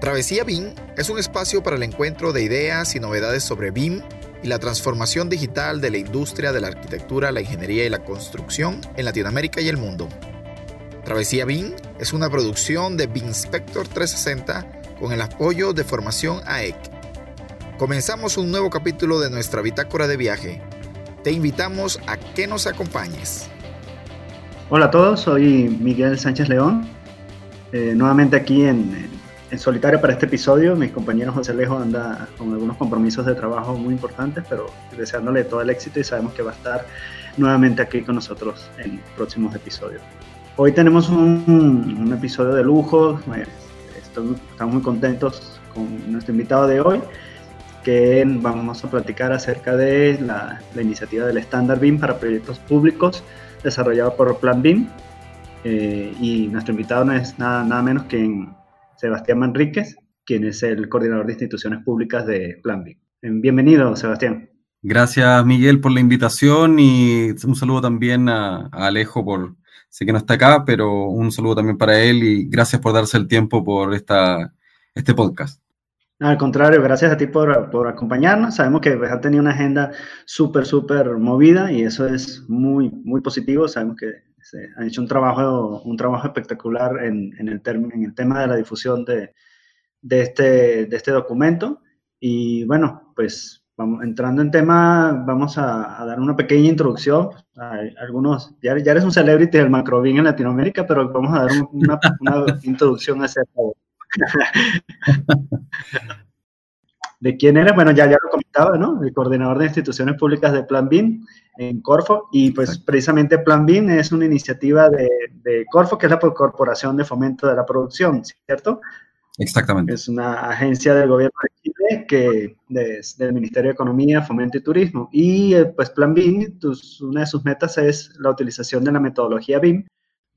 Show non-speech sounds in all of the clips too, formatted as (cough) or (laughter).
Travesía BIM es un espacio para el encuentro de ideas y novedades sobre BIM y la transformación digital de la industria de la arquitectura, la ingeniería y la construcción en Latinoamérica y el mundo. Travesía BIM es una producción de BIMspector 360 con el apoyo de Formación AEC. Comenzamos un nuevo capítulo de nuestra bitácora de viaje. Te invitamos a que nos acompañes. Hola a todos, soy Miguel Sánchez León, eh, nuevamente aquí en, en solitario para este episodio. Mi compañero José Alejo anda con algunos compromisos de trabajo muy importantes, pero deseándole todo el éxito y sabemos que va a estar nuevamente aquí con nosotros en próximos episodios. Hoy tenemos un, episodio de lujo. Pues, estamos muy contentos con nuestro invitado de hoy, que vamos a platicar acerca de la, iniciativa del estándar BIM para proyectos públicos desarrollado por Plan BIM. Eh, y nuestro invitado no es nada, nada menos que en, Sebastián Manríquez, quien es el coordinador de instituciones públicas de Plan B. Bienvenido, Sebastián. Gracias, Miguel, por la invitación y un saludo también a, Alejo por, sé que no está acá, pero un saludo también para él y gracias por darse el tiempo por esta, este podcast. Al contrario, gracias a ti por, por acompañarnos. Sabemos que has tenido una agenda súper, súper movida y eso es muy, muy positivo. Sabemos que se han hecho un trabajo, un trabajo espectacular en, en, el, en el tema de la difusión de, de, este, de este documento. Y bueno, pues vamos, entrando en tema, vamos a, dar una pequeña introducción. Hay algunos, ya, ya, eres un celebrity del macrobin en Latinoamérica, pero vamos a dar una, una (laughs) introducción a ese (laughs) ¿De quién eres? Bueno, ya, ya lo comentaba, ¿no? El coordinador de instituciones públicas de Plan BIM en Corfo. Y pues precisamente Plan BIM es una iniciativa de, de, Corfo, que es la Corporación de Fomento de la Producción, ¿cierto? Exactamente. Es una agencia del gobierno de Chile que del Ministerio de Economía, Fomento y Turismo. Y eh, pues Plan BIM, una de sus metas es la utilización de la metodología BIM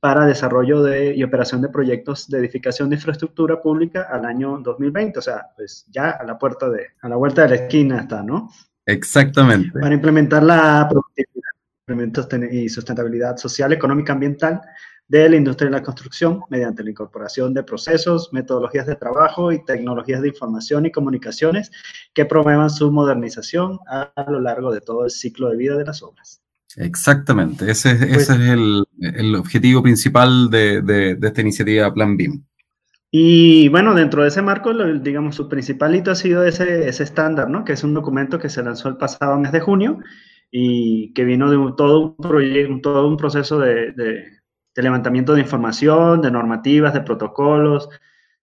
para desarrollo de, y operación de proyectos de edificación de infraestructura pública al año 2020. O sea, pues ya a la puerta de, a la vuelta de la esquina está, ¿no? Exactamente. Para implementar la productividad y sustentabilidad social, económica, ambiental de la industria de la construcción mediante la incorporación de procesos, metodologías de trabajo y tecnologías de información y comunicaciones que promuevan su modernización a lo largo de todo el ciclo de vida de las obras. Exactamente, ese, ese pues es el, el, objetivo principal de, de, esta iniciativa Plan BIM. Y bueno, dentro de ese marco, digamos, su principal hito ha sido ese, ese estándar, ¿no? Que es un documento que se lanzó el pasado mes de junio y que vino de un, todo un proyecto, todo un proceso de, de, levantamiento de información, de normativas, de protocolos,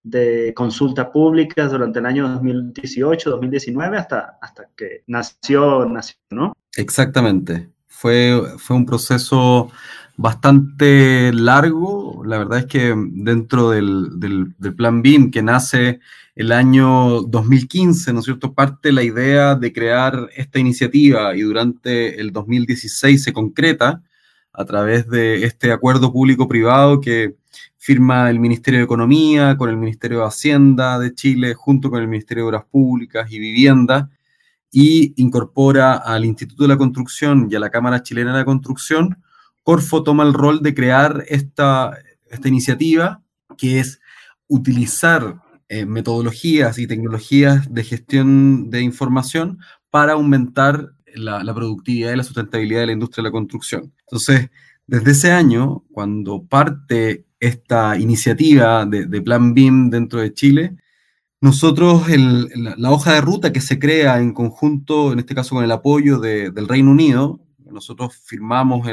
de consulta públicas durante el año 2018, 2019, hasta, hasta que nació, nació, ¿no? Exactamente. Fue, fue un proceso bastante largo. La verdad es que dentro del, del, plan BIM que nace el año 2015, ¿no es cierto? Parte la idea de crear esta iniciativa y durante el 2016 se concreta a través de este acuerdo público-privado que firma el Ministerio de Economía con el Ministerio de Hacienda de Chile junto con el Ministerio de Obras Públicas y Vivienda y incorpora al Instituto de la Construcción y a la Cámara Chilena de la Construcción, Corfo toma el rol de crear esta, esta iniciativa, que es utilizar eh, metodologías y tecnologías de gestión de información para aumentar la, productividad y la sustentabilidad de la industria de la construcción. Entonces, desde ese año, cuando parte esta iniciativa de Plan BIM dentro de Chile, nosotros, la, hoja de ruta que se crea en conjunto, en este caso con el apoyo del Reino Unido, nosotros firmamos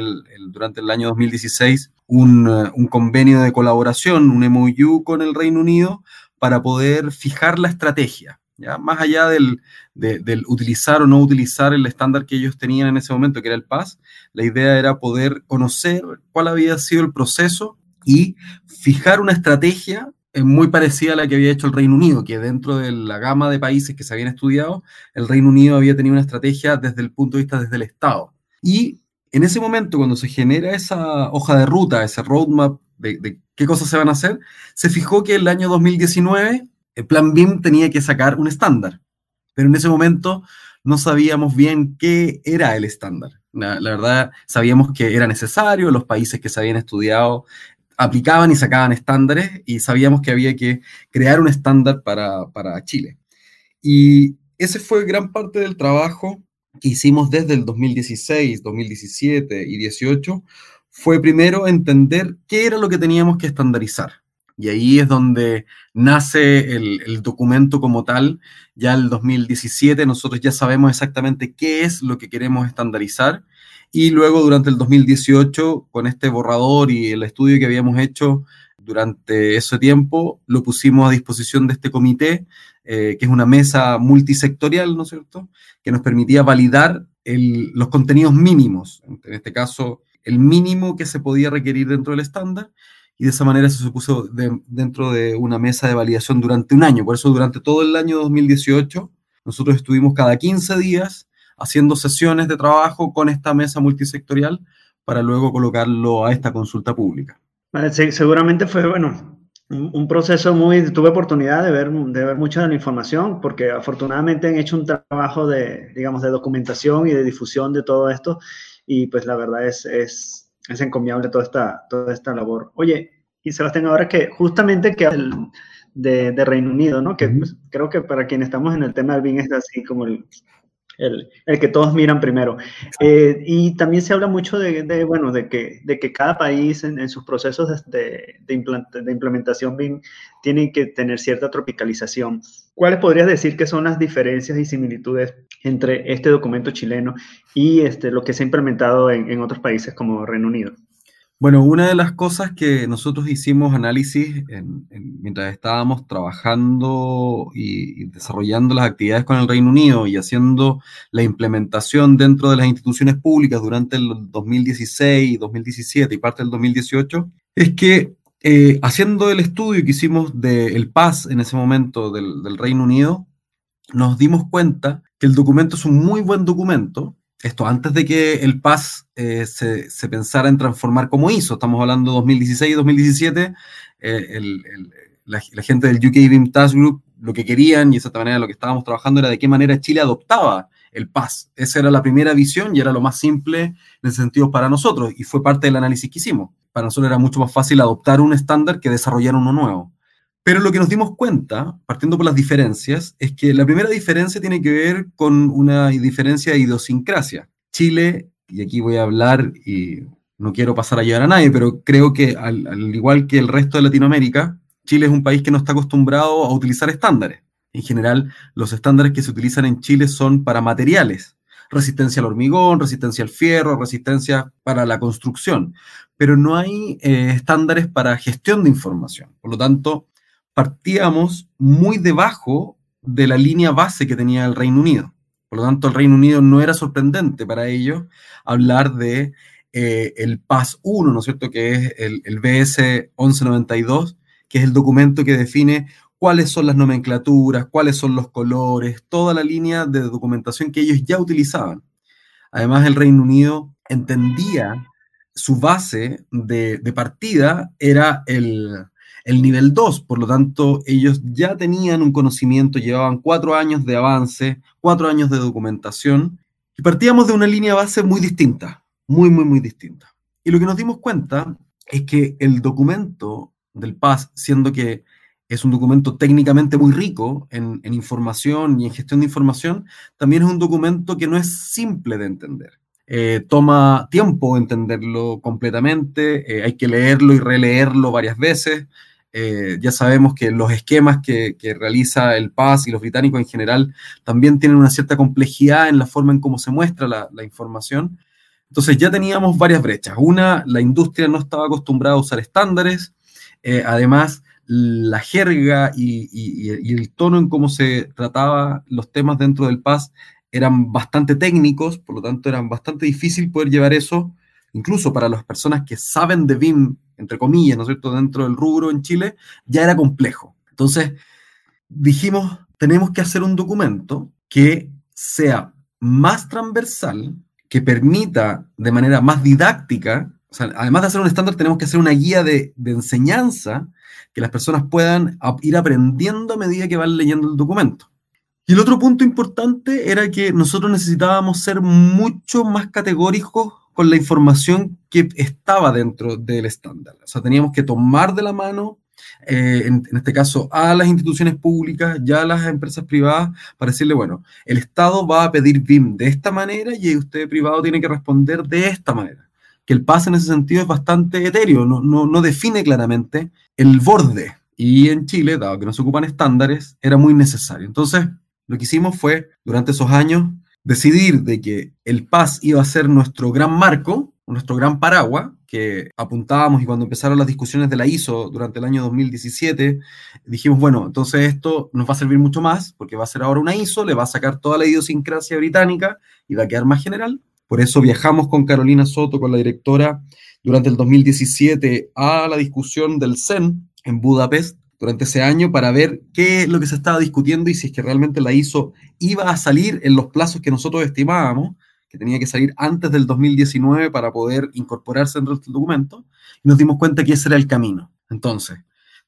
durante el año 2016 un, un, convenio de colaboración, un MOU con el Reino Unido, para poder fijar la estrategia. ¿ya? Más allá del, del utilizar o no utilizar el estándar que ellos tenían en ese momento, que era el PAS, la idea era poder conocer cuál había sido el proceso y fijar una estrategia muy parecida a la que había hecho el Reino Unido, que dentro de la gama de países que se habían estudiado, el Reino Unido había tenido una estrategia desde el punto de vista desde el Estado. Y en ese momento, cuando se genera esa hoja de ruta, ese roadmap de, qué cosas se van a hacer, se fijó que el año 2019 el plan BIM tenía que sacar un estándar. Pero en ese momento no sabíamos bien qué era el estándar. La, la, verdad, sabíamos que era necesario, los países que se habían estudiado aplicaban y sacaban estándares y sabíamos que había que crear un estándar para, para Chile. Y ese fue gran parte del trabajo que hicimos desde el 2016, 2017 y 2018, fue primero entender qué era lo que teníamos que estandarizar. Y ahí es donde nace el, el, documento como tal. Ya el 2017 nosotros ya sabemos exactamente qué es lo que queremos estandarizar. Y luego durante el 2018, con este borrador y el estudio que habíamos hecho durante ese tiempo, lo pusimos a disposición de este comité, eh, que es una mesa multisectorial, ¿no es cierto?, que nos permitía validar los contenidos mínimos, en este caso, el mínimo que se podía requerir dentro del estándar, y de esa manera se supuso dentro de una mesa de validación durante un año. Por eso durante todo el año 2018 nosotros estuvimos cada 15 días haciendo sesiones de trabajo con esta mesa multisectorial para luego colocarlo a esta consulta pública. Sí, seguramente fue, bueno, un proceso muy, tuve oportunidad de ver, de ver mucha de la información porque afortunadamente han hecho un trabajo de, digamos, de documentación y de difusión de todo esto y pues la verdad es, es es encomiable toda esta, toda esta labor. Oye, y Sebastián, ahora que justamente que de, de Reino Unido, ¿no? Que pues, creo que para quienes estamos en el tema del BIN es así como el, el, el que todos miran primero. Eh, y también se habla mucho de, de, bueno, de que, de que cada país en, en sus procesos de, de, implementación BIM tiene que tener cierta tropicalización. ¿Cuáles podrías decir que son las diferencias y similitudes entre este documento chileno y este, lo que se ha implementado en, en otros países como Reino Unido? Bueno, una de las cosas que nosotros hicimos análisis en, en, mientras estábamos trabajando y, desarrollando las actividades con el Reino Unido y haciendo la implementación dentro de las instituciones públicas durante el 2016, 2017 y parte del 2018, es que eh, haciendo el estudio que hicimos del PAS en ese momento del Reino Unido, nos dimos cuenta que el documento es un muy buen documento, esto antes de que el PAS eh, se, pensara en transformar como hizo, estamos hablando de 2016 y 2017, eh, el, el, la, la, gente del UK BIM Task Group lo que querían y de esta manera lo que estábamos trabajando era de qué manera Chile adoptaba el PAS. Esa era la primera visión y era lo más simple en el sentido para nosotros y fue parte del análisis que hicimos. Para nosotros era mucho más fácil adoptar un estándar que desarrollar uno nuevo. Pero lo que nos dimos cuenta, partiendo por las diferencias, es que la primera diferencia tiene que ver con una diferencia de idiosincrasia. Chile, y aquí voy a hablar y no quiero pasar a llevar a nadie, pero creo que al, al, igual que el resto de Latinoamérica, Chile es un país que no está acostumbrado a utilizar estándares. En general, los estándares que se utilizan en Chile son para materiales, resistencia al hormigón, resistencia al fierro, resistencia para la construcción, pero no hay eh, estándares para gestión de información. Por lo tanto, partíamos muy debajo de la línea base que tenía el Reino Unido. Por lo tanto, el Reino Unido no era sorprendente para ellos hablar de eh, el PAS 1, ¿no es cierto?, que es el, BS 1192, que es el documento que define cuáles son las nomenclaturas, cuáles son los colores, toda la línea de documentación que ellos ya utilizaban. Además, el Reino Unido entendía su base de partida era el, el nivel 2, por lo tanto, ellos ya tenían un conocimiento, llevaban cuatro años de avance, cuatro años de documentación, y partíamos de una línea base muy distinta, muy, muy, muy distinta. Y lo que nos dimos cuenta es que el documento del PAS, siendo que es un documento técnicamente muy rico en, información y en gestión de información, también es un documento que no es simple de entender. Eh, toma tiempo entenderlo completamente, eh, hay que leerlo y releerlo varias veces, eh, ya sabemos que los esquemas que, que, realiza el PAS y los británicos en general también tienen una cierta complejidad en la forma en cómo se muestra la, la información. Entonces ya teníamos varias brechas. Una, la industria no estaba acostumbrada a usar estándares. Eh, además, la jerga y, y, y, el tono en cómo se trataba los temas dentro del PAS eran bastante técnicos, por lo tanto era bastante difícil poder llevar eso, incluso para las personas que saben de BIM entre comillas, ¿no es cierto?, dentro del rubro en Chile, ya era complejo. Entonces, dijimos, tenemos que hacer un documento que sea más transversal, que permita de manera más didáctica, o sea, además de hacer un estándar, tenemos que hacer una guía de, de enseñanza que las personas puedan ir aprendiendo a medida que van leyendo el documento. Y el otro punto importante era que nosotros necesitábamos ser mucho más categóricos con la información que estaba dentro del estándar. O sea, teníamos que tomar de la mano, eh, en, este caso, a las instituciones públicas, ya a las empresas privadas, para decirle, bueno, el Estado va a pedir BIM de esta manera y usted privado tiene que responder de esta manera. Que el PAS en ese sentido es bastante etéreo, no, no, no define claramente el borde. Y en Chile, dado que no se ocupan estándares, era muy necesario. Entonces, lo que hicimos fue, durante esos años, decidir de que el PAS iba a ser nuestro gran marco, nuestro gran paraguas, que apuntábamos y cuando empezaron las discusiones de la ISO durante el año 2017, dijimos, bueno, entonces esto nos va a servir mucho más, porque va a ser ahora una ISO, le va a sacar toda la idiosincrasia británica y va a quedar más general. Por eso viajamos con Carolina Soto, con la directora, durante el 2017 a la discusión del CEN en Budapest, durante ese año para ver qué es lo que se estaba discutiendo y si es que realmente la ISO iba a salir en los plazos que nosotros estimábamos, que tenía que salir antes del 2019 para poder incorporarse dentro del documento, y nos dimos cuenta que ese era el camino. Entonces,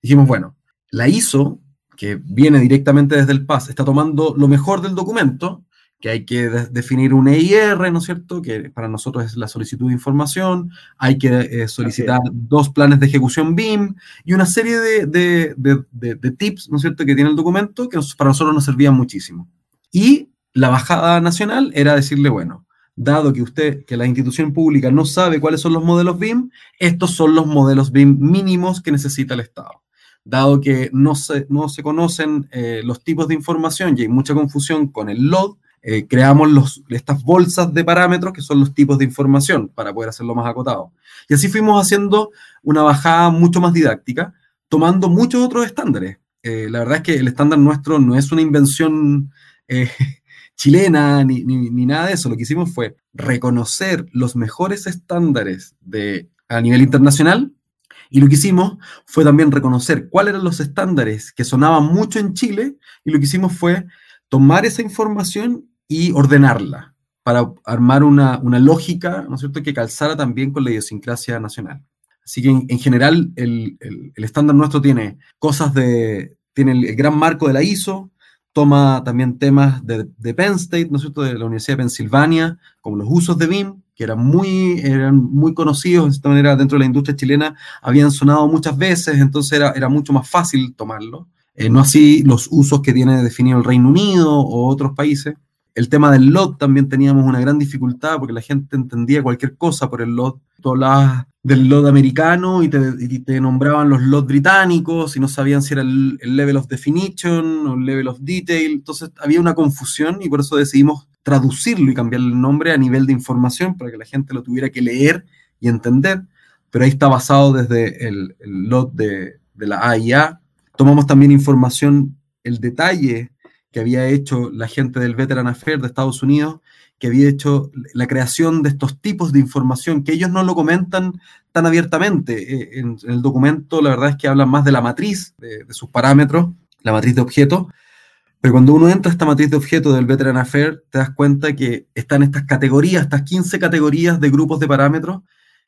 dijimos, bueno, la ISO, que viene directamente desde el PAS, está tomando lo mejor del documento, que hay que definir un EIR, ¿no es cierto? Que para nosotros es la solicitud de información, hay que eh, solicitar dos planes de ejecución BIM y una serie de, de, tips, ¿no es cierto?, que tiene el documento que para nosotros nos servían muchísimo. Y la bajada nacional era decirle, bueno, dado que usted, que la institución pública no sabe cuáles son los modelos BIM, estos son los modelos BIM mínimos que necesita el Estado. Dado que no se, no se conocen eh, los tipos de información y hay mucha confusión con el LOD, eh, creamos estas bolsas de parámetros que son los tipos de información para poder hacerlo más acotado. Y así fuimos haciendo una bajada mucho más didáctica, tomando muchos otros estándares. Eh, la verdad es que el estándar nuestro no es una invención eh, (laughs) chilena ni, ni, nada de eso. Lo que hicimos fue reconocer los mejores estándares de, a nivel internacional y lo que hicimos fue también reconocer cuáles eran los estándares que sonaban mucho en Chile y lo que hicimos fue tomar esa información y ordenarla para armar una, lógica, ¿no es cierto?, que calzara también con la idiosincrasia nacional. Así que en, general el, estándar nuestro tiene cosas de, tiene el, gran marco de la ISO, toma también temas de, de, Penn State, ¿no es cierto?, de la Universidad de Pensilvania, como los usos de BIM, que eran muy, eran muy conocidos de esta manera dentro de la industria chilena, habían sonado muchas veces, entonces era, era mucho más fácil tomarlo. Eh, no así los usos que tiene definido el Reino Unido o otros países. El tema del LOT también teníamos una gran dificultad porque la gente entendía cualquier cosa por el LOT. Tú hablabas del LOT americano y te, nombraban los LOT británicos y no sabían si era el, level of definition o el level of detail. Entonces había una confusión y por eso decidimos traducirlo y cambiarle el nombre a nivel de información para que la gente lo tuviera que leer y entender. Pero ahí está basado desde el, LOT de, de la AIA Tomamos también información, el detalle que había hecho la gente del Veteran Affairs de Estados Unidos, que había hecho la creación de estos tipos de información, que ellos no lo comentan tan abiertamente. Eh, en, el documento, la verdad es que hablan más de la matriz, de, sus parámetros, la matriz de objetos, pero cuando uno entra a esta matriz de objetos del Veteran Affairs, te das cuenta que están estas categorías, estas 15 categorías de grupos de parámetros,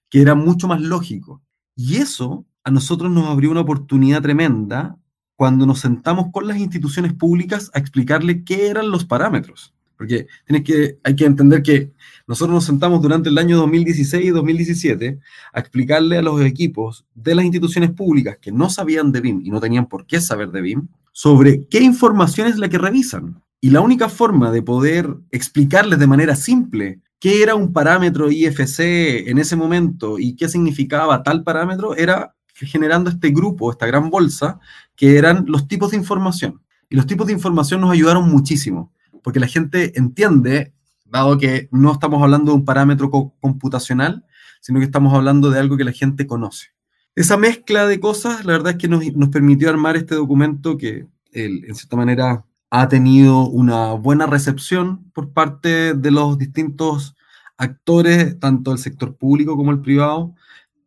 que eran mucho más lógicos. Y eso a nosotros nos abrió una oportunidad tremenda cuando nos sentamos con las instituciones públicas a explicarle qué eran los parámetros. Porque tienes que, hay que entender que nosotros nos sentamos durante el año 2016 y 2017 a explicarle a los equipos de las instituciones públicas que no sabían de BIM y no tenían por qué saber de BIM sobre qué información es la que revisan. Y la única forma de poder explicarles de manera simple qué era un parámetro IFC en ese momento y qué significaba tal parámetro era generando este grupo, esta gran bolsa, que eran los tipos de información. Y los tipos de información nos ayudaron muchísimo, porque la gente entiende, dado que no estamos hablando de un parámetro computacional, sino que estamos hablando de algo que la gente conoce. Esa mezcla de cosas, la verdad es que nos, permitió armar este documento que, en cierta manera, ha tenido una buena recepción por parte de los distintos actores, tanto el sector público como el privado.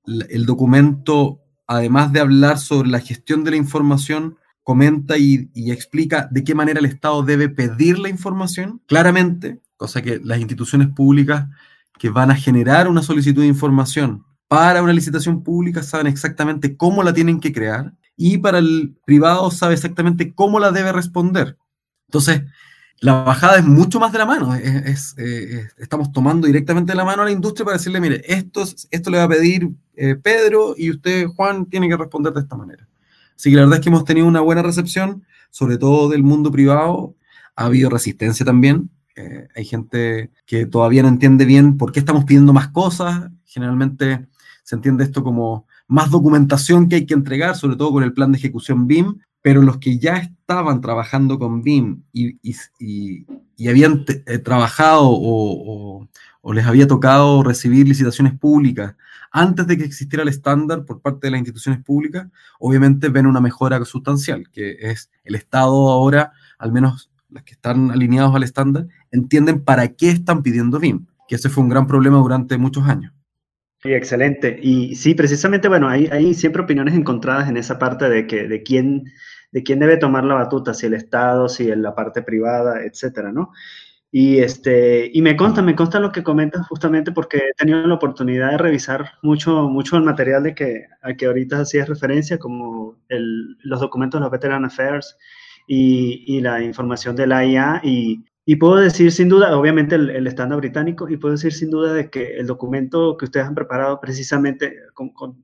El documento además de hablar sobre la gestión de la información, comenta y, explica de qué manera el Estado debe pedir la información claramente, cosa que las instituciones públicas que van a generar una solicitud de información para una licitación pública saben exactamente cómo la tienen que crear y para el privado sabe exactamente cómo la debe responder. Entonces, la bajada es mucho más de la mano. Eh, estamos tomando directamente de la mano a la industria para decirle, mire, esto, esto le va a pedir eh, Pedro y usted, Juan, tiene que responder de esta manera. Así que la verdad es que hemos tenido una buena recepción, sobre todo del mundo privado. Ha habido resistencia también. Eh, hay gente que todavía no entiende bien por qué estamos pidiendo más cosas. Generalmente se entiende esto como más documentación que hay que entregar, sobre todo con el plan de ejecución BIM, pero los que ya estaban trabajando con BIM y, habían eh, trabajado o, les había tocado recibir licitaciones públicas antes de que existiera el estándar por parte de las instituciones públicas, obviamente ven una mejora sustancial, que es el Estado ahora, al menos los que están alineados al estándar, entienden para qué están pidiendo BIM, que ese fue un gran problema durante muchos años. Sí, excelente. Y sí, precisamente, bueno, hay, hay siempre opiniones encontradas en esa parte de que de quién de quién debe tomar la batuta, si el Estado, si la parte privada, etcétera, ¿no? Y, este, y me consta, me consta lo que comentas justamente porque he tenido la oportunidad de revisar mucho, mucho el material de que, a que ahorita hacías referencia, como el, los documentos de los Veteran Affairs y, y la información de la IA. Y, y puedo decir sin duda, obviamente el, estándar británico, y puedo decir sin duda de que el documento que ustedes han preparado precisamente,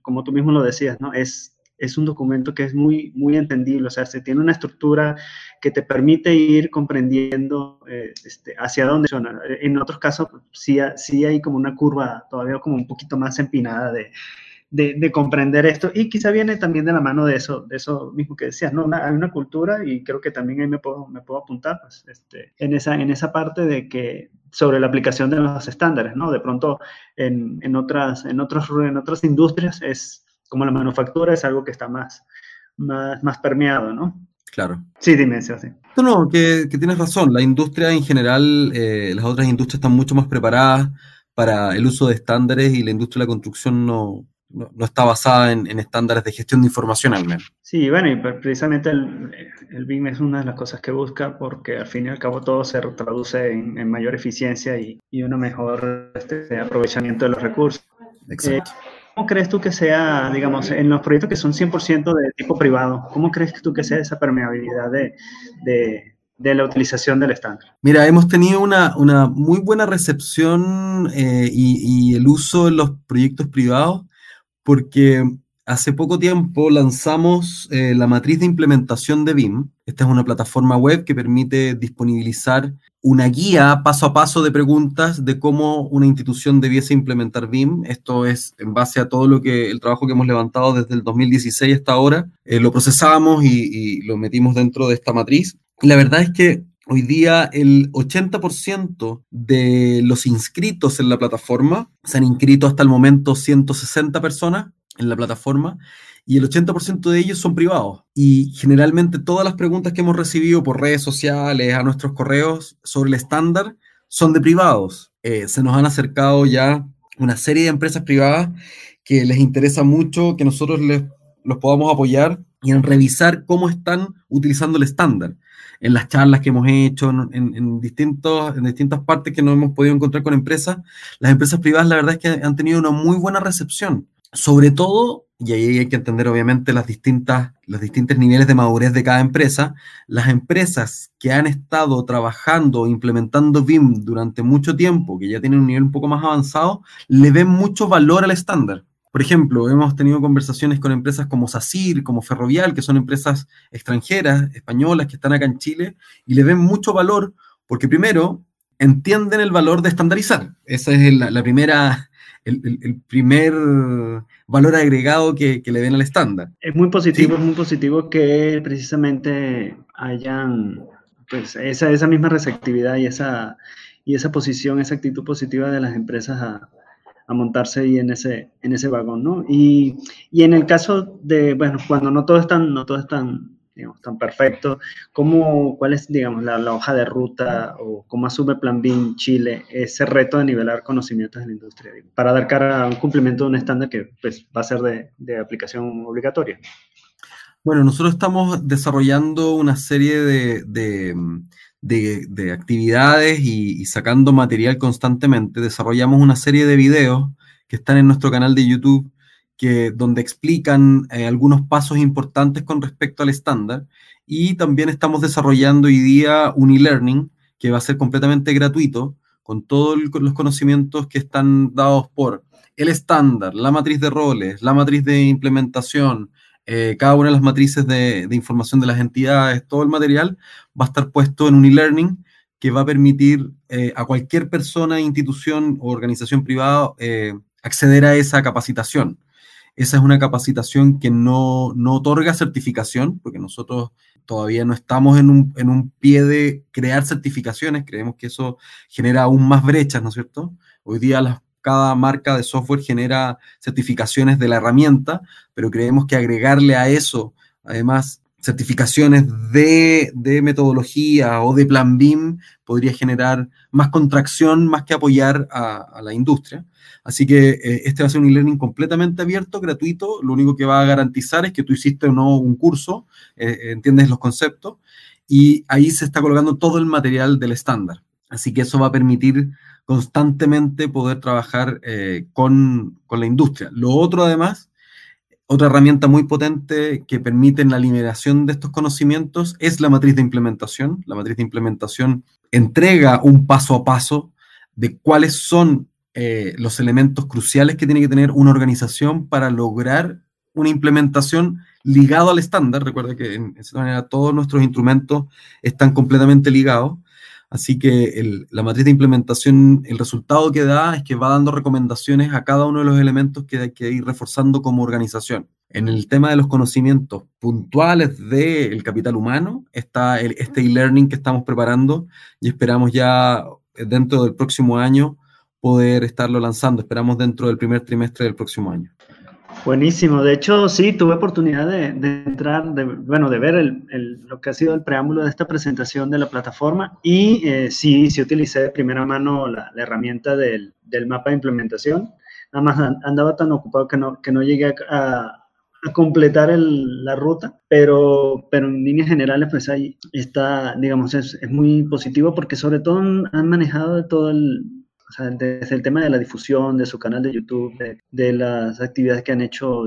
como tú mismo lo decías, ¿no? Es es un documento que es muy, muy entendible, o sea, se tiene una estructura que te permite ir comprendiendo eh, este, hacia dónde son. En otros casos, sí, sí hay como una curva todavía como un poquito más empinada de, de, comprender esto y quizá viene también de la mano de eso, de eso mismo que decías, ¿no? hay una cultura y creo que también ahí me puedo, me puedo apuntar pues, este, en, esa, en esa parte de que sobre la aplicación de los estándares, ¿no? De pronto en, en otras, en, otros, en otras industrias es como la manufactura es algo que está más, más, más permeado, ¿no? Claro. Sí, dime, sí. No, no, que, que tienes razón. La industria en general, eh, las otras industrias están mucho más preparadas para el uso de estándares y la industria de la construcción no, no, está basada en, en, estándares de gestión de información al menos. Sí, bueno, y precisamente el, el, BIM es una de las cosas que busca porque al fin y al cabo todo se traduce en, en mayor eficiencia y, y un mejor este, aprovechamiento de los recursos. Exacto. Eh, ¿Cómo crees tú que sea, digamos, en los proyectos que son 100% de tipo privado, cómo crees tú que sea esa permeabilidad de, de, de la utilización del estándar? Mira, hemos tenido una, una muy buena recepción eh, y, el uso en los proyectos privados porque hace poco tiempo lanzamos eh, la matriz de implementación de BIM. Esta es una plataforma web que permite disponibilizar una guía paso a paso de preguntas de cómo una institución debiese implementar BIM. Esto es en base a todo lo que el trabajo que hemos levantado desde el 2016 hasta ahora. Eh, lo procesamos y, y, lo metimos dentro de esta matriz. La verdad es que hoy día el 80% de los inscritos en la plataforma, se han inscrito hasta el momento 160 personas en la plataforma, y el 80% de ellos son privados. Y generalmente todas las preguntas que hemos recibido por redes sociales, a nuestros correos sobre el estándar, son de privados. Eh, se nos han acercado ya una serie de empresas privadas que les interesa mucho que nosotros les, los podamos apoyar y en revisar cómo están utilizando el estándar. En las charlas que hemos hecho, en, en, distintos, en distintas partes que nos hemos podido encontrar con empresas, las empresas privadas la verdad es que han tenido una muy buena recepción. Sobre todo y ahí hay que entender obviamente las distintas, los distintos niveles de madurez de cada empresa, las empresas que han estado trabajando, implementando BIM durante mucho tiempo, que ya tienen un nivel un poco más avanzado, le ven mucho valor al estándar. Por ejemplo, hemos tenido conversaciones con empresas como SACIR, como Ferrovial, que son empresas extranjeras, españolas, que están acá en Chile, y le ven mucho valor porque primero entienden el valor de estandarizar. Esa es la, la primera, el, el, primer valor agregado que, que le den al estándar. Es muy positivo, ¿Sí? es muy positivo que precisamente hayan pues esa, esa misma receptividad y esa, y esa posición, esa actitud positiva de las empresas a, a montarse ahí en ese, en ese vagón, ¿no? Y, y, en el caso de, bueno, cuando no todo es tan, no todo es tan tan perfecto. ¿Cómo, ¿Cuál es, digamos, la, la, hoja de ruta o cómo asume Plan BIM Chile ese reto de nivelar conocimientos en la industria para dar cara a un cumplimiento de un estándar que pues, va a ser de, de aplicación obligatoria? Bueno, nosotros estamos desarrollando una serie de, de, de, de actividades y, sacando material constantemente. Desarrollamos una serie de videos que están en nuestro canal de YouTube que, donde explican eh, algunos pasos importantes con respecto al estándar. Y también estamos desarrollando hoy día un e-learning que va a ser completamente gratuito, con todos los conocimientos que están dados por el estándar, la matriz de roles, la matriz de implementación, eh, cada una de las matrices de, información de las entidades, todo el material va a estar puesto en un e-learning que va a permitir eh, a cualquier persona, institución o organización privada eh, acceder a esa capacitación. Esa es una capacitación que no, no otorga certificación, porque nosotros todavía no estamos en un, en un, pie de crear certificaciones, creemos que eso genera aún más brechas, ¿no es cierto? Hoy día cada marca de software genera certificaciones de la herramienta, pero creemos que agregarle a eso, además, certificaciones de, metodología o de plan BIM podría generar más contracción más que apoyar a, la industria. Así que eh, este va a ser un e-learning completamente abierto, gratuito. Lo único que va a garantizar es que tú hiciste o no un curso, eh, entiendes los conceptos, y ahí se está colocando todo el material del estándar. Así que eso va a permitir constantemente poder trabajar eh, con, la industria. Lo otro, además, otra herramienta muy potente que permite la liberación de estos conocimientos es la matriz de implementación. La matriz de implementación entrega un paso a paso de cuáles son eh, los elementos cruciales que tiene que tener una organización para lograr una implementación ligado al estándar. Recuerda que en, cierta manera todos nuestros instrumentos están completamente ligados. Así que la matriz de implementación, el resultado que da es que va dando recomendaciones a cada uno de los elementos que hay que ir reforzando como organización. En el tema de los conocimientos puntuales del capital humano, está este e-learning que estamos preparando y esperamos ya dentro del próximo año poder estarlo lanzando. Esperamos dentro del primer trimestre del próximo año. Buenísimo. De hecho, sí, tuve oportunidad de, entrar, de, bueno, de ver el, lo que ha sido el preámbulo de esta presentación de la plataforma y eh, sí, sí utilicé de primera mano la, herramienta del, del, mapa de implementación. Nada más andaba tan ocupado que no, que no llegué a, a completar el, la ruta, pero, pero en líneas generales, pues ahí está, digamos, es, es muy positivo porque sobre todo han manejado de todo el, o sea, desde el tema de la difusión, de su canal de YouTube, de, las actividades que han hecho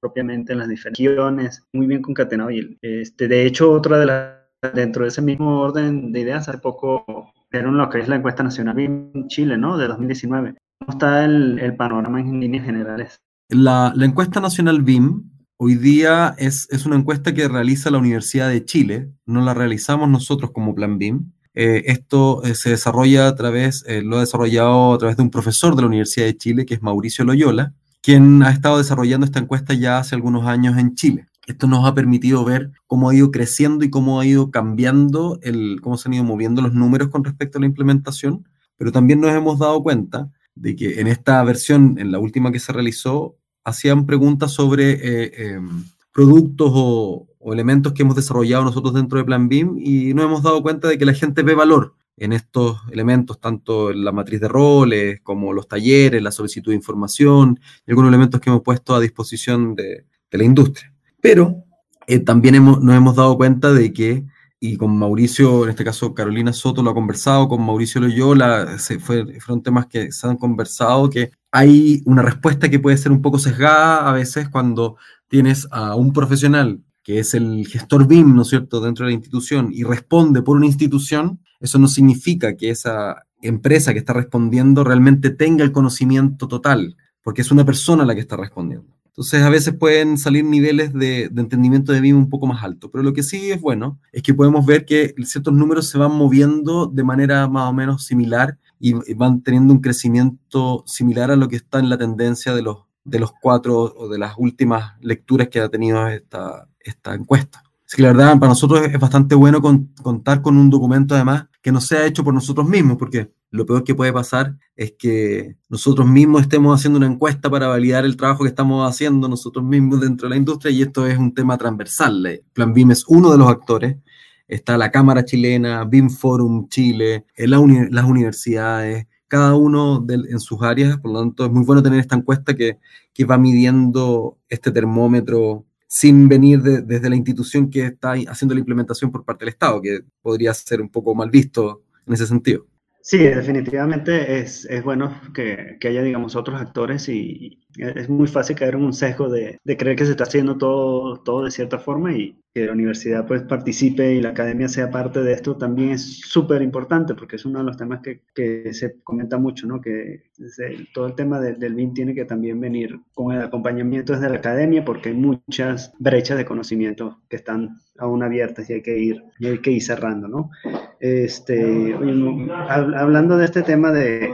propiamente en las diferentes muy bien concatenado. Y este, de hecho, otra de las, dentro de ese mismo orden de ideas, hace poco vieron lo que es la encuesta nacional en Chile, ¿no? De 2019. ¿Cómo está el, el panorama en líneas generales? La, la, encuesta nacional BIM hoy día es, es una encuesta que realiza la Universidad de Chile, no la realizamos nosotros como Plan BIM. Eh, esto eh, se desarrolla a través, eh, lo ha desarrollado a través de un profesor de la Universidad de Chile, que es Mauricio Loyola, quien ha estado desarrollando esta encuesta ya hace algunos años en Chile. Esto nos ha permitido ver cómo ha ido creciendo y cómo ha ido cambiando, el, cómo se han ido moviendo los números con respecto a la implementación, pero también nos hemos dado cuenta de que en esta versión, en la última que se realizó, hacían preguntas sobre em, productos o, o elementos que hemos desarrollado nosotros dentro de Plan BIM y nos hemos dado cuenta de que la gente ve valor en estos elementos, tanto en la matriz de roles como los talleres, la solicitud de información y algunos elementos que hemos puesto a disposición de, la industria. Pero eh, también hemos, nos hemos dado cuenta de que, y con Mauricio, en este caso Carolina Soto lo ha conversado, con Mauricio Loyola, se fue, fueron temas que se han conversado, que hay una respuesta que puede ser un poco sesgada a veces cuando tienes a un profesional que es el gestor BIM, ¿no es cierto?, dentro de la institución y responde por una institución, eso no significa que esa empresa que está respondiendo realmente tenga el conocimiento total, porque es una persona la que está respondiendo. Entonces, a veces pueden salir niveles de, entendimiento de BIM un poco más alto, pero lo que sí es bueno es que podemos ver que ciertos números se van moviendo de manera más o menos similar y van teniendo un crecimiento similar a lo que está en la tendencia de los, de los cuatro o de las últimas lecturas que ha tenido esta, esta encuesta. Así que la verdad, para nosotros es bastante bueno contar con un documento además que no sea hecho por nosotros mismos, porque lo peor que puede pasar es que nosotros mismos estemos haciendo una encuesta para validar el trabajo que estamos haciendo nosotros mismos dentro de la industria y esto es un tema transversal. Plan BIM es uno de los actores. Está la Cámara Chilena, BIM Forum Chile, las universidades, cada uno en sus áreas. Por lo tanto, es muy bueno tener esta encuesta que va midiendo este termómetro sin venir desde la institución que está haciendo la implementación por parte del Estado, que podría ser un poco mal visto en ese sentido. Sí, definitivamente es, es bueno que, que, haya, digamos, otros actores y, Es muy fácil caer en un sesgo de, de creer que se está haciendo todo, todo de cierta forma y que la universidad pues participe y la academia sea parte de esto también es súper importante porque es uno de los temas que, que se comenta mucho, ¿no? Que todo el tema del BIM tiene que también venir con el acompañamiento desde la academia porque hay muchas brechas de conocimiento que están aún abiertas y hay que ir, y hay que ir cerrando, ¿no? Este, hablando de este tema de,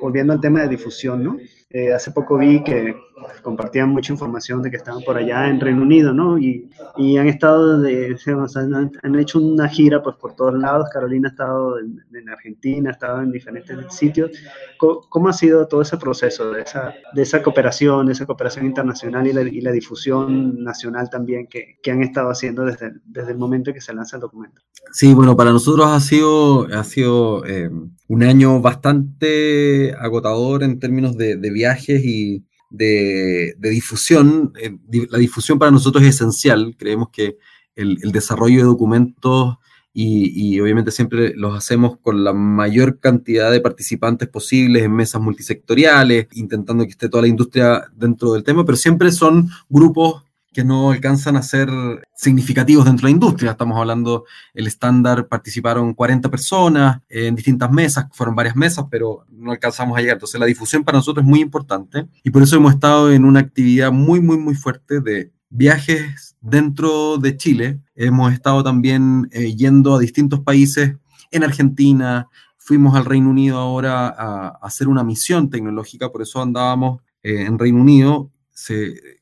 volviendo al tema de difusión, ¿no? Eh, hace poco vi que compartían mucha información de que estaban por allá en Reino Unido, ¿no? Y, y han estado, de, han, han, hecho una gira pues por todos lados. Carolina ha estado en, en Argentina, ha estado en diferentes sitios. ¿Cómo, ¿Cómo, ha sido todo ese proceso de esa, de esa cooperación, de esa cooperación internacional y la, y la difusión nacional también que, que, han estado haciendo desde, desde el momento que se lanza el documento? Sí, bueno, para nosotros ha sido, ha sido eh, un año bastante agotador en términos de, de viajes y, de, difusión. Eh, la difusión para nosotros es esencial. Creemos que el, desarrollo de documentos y, obviamente siempre los hacemos con la mayor cantidad de participantes posibles en mesas multisectoriales, intentando que esté toda la industria dentro del tema, pero siempre son grupos que no alcanzan a ser significativos dentro de la industria. Estamos hablando, el estándar participaron 40 personas en distintas mesas, fueron varias mesas, pero no alcanzamos a llegar. Entonces la difusión para nosotros es muy importante y por eso hemos estado en una actividad muy, muy, muy fuerte de viajes dentro de Chile. Hemos estado también eh, yendo a distintos países en Argentina, fuimos al Reino Unido ahora a, hacer una misión tecnológica, por eso andábamos eh, en Reino Unido